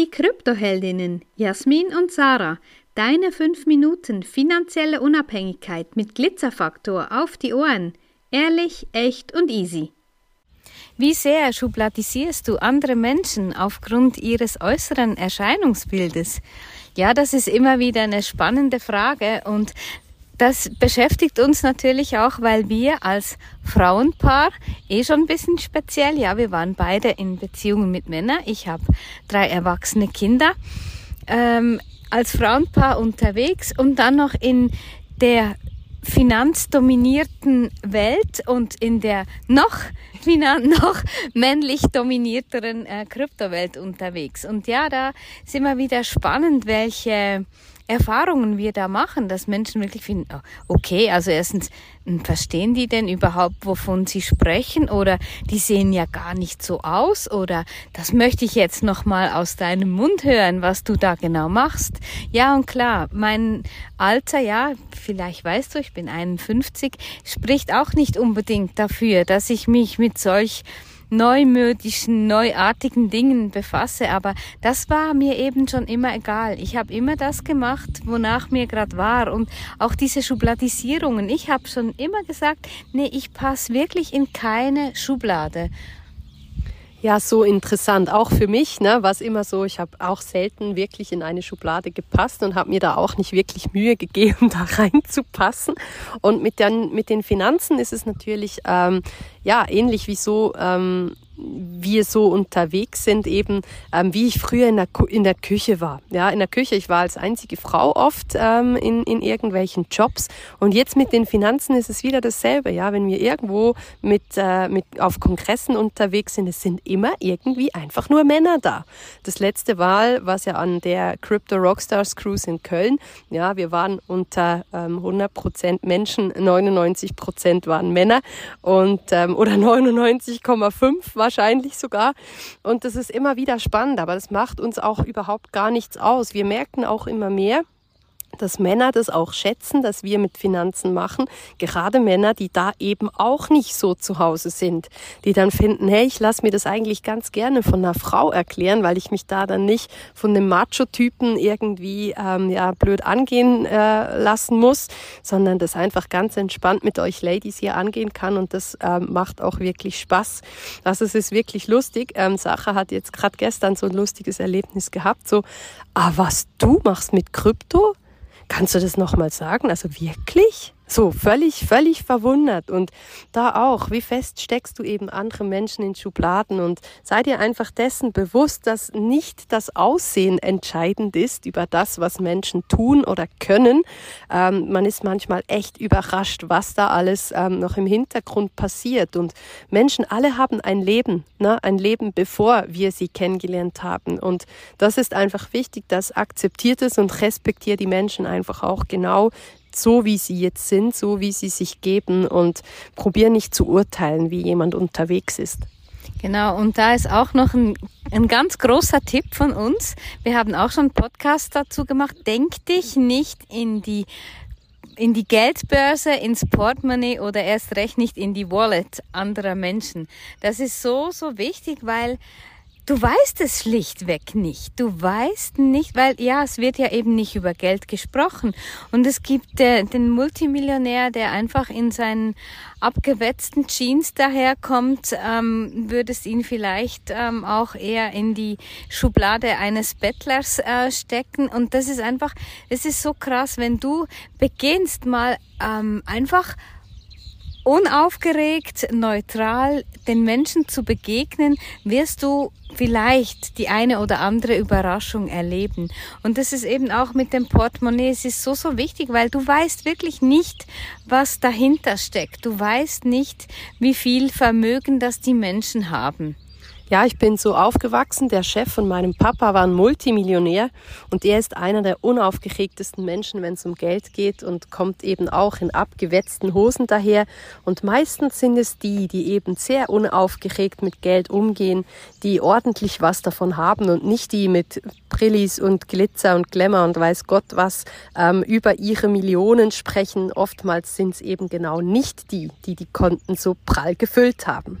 Die Kryptoheldinnen Jasmin und Sarah, deine 5 Minuten finanzielle Unabhängigkeit mit Glitzerfaktor auf die Ohren. Ehrlich, echt und easy. Wie sehr schubladisierst du andere Menschen aufgrund ihres äußeren Erscheinungsbildes? Ja, das ist immer wieder eine spannende Frage und das beschäftigt uns natürlich auch, weil wir als Frauenpaar eh schon ein bisschen speziell, ja, wir waren beide in Beziehungen mit Männern. Ich habe drei erwachsene Kinder. Ähm, als Frauenpaar unterwegs und dann noch in der finanzdominierten Welt und in der noch, noch männlich dominierteren äh, Kryptowelt unterwegs. Und ja, da ist immer wieder spannend, welche Erfahrungen wir da machen, dass Menschen wirklich finden, oh, okay, also erstens, hm, verstehen die denn überhaupt, wovon sie sprechen oder die sehen ja gar nicht so aus oder das möchte ich jetzt nochmal aus deinem Mund hören, was du da genau machst. Ja und klar, mein Alter, ja, vielleicht weißt du, ich bin 51, spricht auch nicht unbedingt dafür, dass ich mich mit solch neumodischen, neuartigen Dingen befasse. Aber das war mir eben schon immer egal. Ich habe immer das gemacht, wonach mir gerade war. Und auch diese Schubladisierungen. Ich habe schon immer gesagt, nee, ich passe wirklich in keine Schublade. Ja, so interessant. Auch für mich ne, war es immer so, ich habe auch selten wirklich in eine Schublade gepasst und habe mir da auch nicht wirklich Mühe gegeben, da reinzupassen. Und mit den, mit den Finanzen ist es natürlich ähm, ja ähnlich wie so. Ähm, wir so unterwegs sind, eben ähm, wie ich früher in der, in der Küche war. Ja, in der Küche, ich war als einzige Frau oft ähm, in, in irgendwelchen Jobs und jetzt mit den Finanzen ist es wieder dasselbe. Ja, wenn wir irgendwo mit, äh, mit auf Kongressen unterwegs sind, es sind immer irgendwie einfach nur Männer da. Das letzte Mal war es ja an der Crypto Rockstars Cruise in Köln. Ja, wir waren unter ähm, 100 Prozent Menschen, 99 Prozent waren Männer und ähm, oder 99,5 war wahrscheinlich sogar. Und das ist immer wieder spannend, aber das macht uns auch überhaupt gar nichts aus. Wir merken auch immer mehr, dass Männer das auch schätzen, dass wir mit Finanzen machen. Gerade Männer, die da eben auch nicht so zu Hause sind, die dann finden, hey, ich lasse mir das eigentlich ganz gerne von einer Frau erklären, weil ich mich da dann nicht von dem Macho-Typen irgendwie ähm, ja blöd angehen äh, lassen muss, sondern das einfach ganz entspannt mit euch Ladies hier angehen kann und das ähm, macht auch wirklich Spaß. Also es ist wirklich lustig. Ähm, Sacha hat jetzt gerade gestern so ein lustiges Erlebnis gehabt, so, ah, was du machst mit Krypto? Kannst du das nochmal sagen? Also wirklich? So, völlig, völlig verwundert. Und da auch, wie fest steckst du eben andere Menschen in Schubladen und sei dir einfach dessen bewusst, dass nicht das Aussehen entscheidend ist über das, was Menschen tun oder können. Ähm, man ist manchmal echt überrascht, was da alles ähm, noch im Hintergrund passiert. Und Menschen alle haben ein Leben, ne? ein Leben, bevor wir sie kennengelernt haben. Und das ist einfach wichtig, dass akzeptiert es und respektiert die Menschen einfach auch genau, so wie sie jetzt sind, so wie sie sich geben und probier nicht zu urteilen, wie jemand unterwegs ist. Genau, und da ist auch noch ein, ein ganz großer Tipp von uns. Wir haben auch schon einen Podcast dazu gemacht. Denk dich nicht in die in die Geldbörse, ins Portemonnaie oder erst recht nicht in die Wallet anderer Menschen. Das ist so, so wichtig, weil Du weißt es schlichtweg nicht. Du weißt nicht, weil ja, es wird ja eben nicht über Geld gesprochen. Und es gibt äh, den Multimillionär, der einfach in seinen abgewetzten Jeans daherkommt, ähm, würdest ihn vielleicht ähm, auch eher in die Schublade eines Bettlers äh, stecken. Und das ist einfach, es ist so krass, wenn du beginnst mal ähm, einfach unaufgeregt, neutral den Menschen zu begegnen, wirst du vielleicht die eine oder andere Überraschung erleben. Und das ist eben auch mit dem Portemonnaie, es ist so, so wichtig, weil du weißt wirklich nicht, was dahinter steckt. Du weißt nicht, wie viel Vermögen das die Menschen haben. Ja, ich bin so aufgewachsen. Der Chef von meinem Papa war ein Multimillionär und er ist einer der unaufgeregtesten Menschen, wenn es um Geld geht und kommt eben auch in abgewetzten Hosen daher. Und meistens sind es die, die eben sehr unaufgeregt mit Geld umgehen, die ordentlich was davon haben und nicht die mit Brillis und Glitzer und Glamour und weiß Gott was ähm, über ihre Millionen sprechen. Oftmals sind es eben genau nicht die, die die Konten so prall gefüllt haben.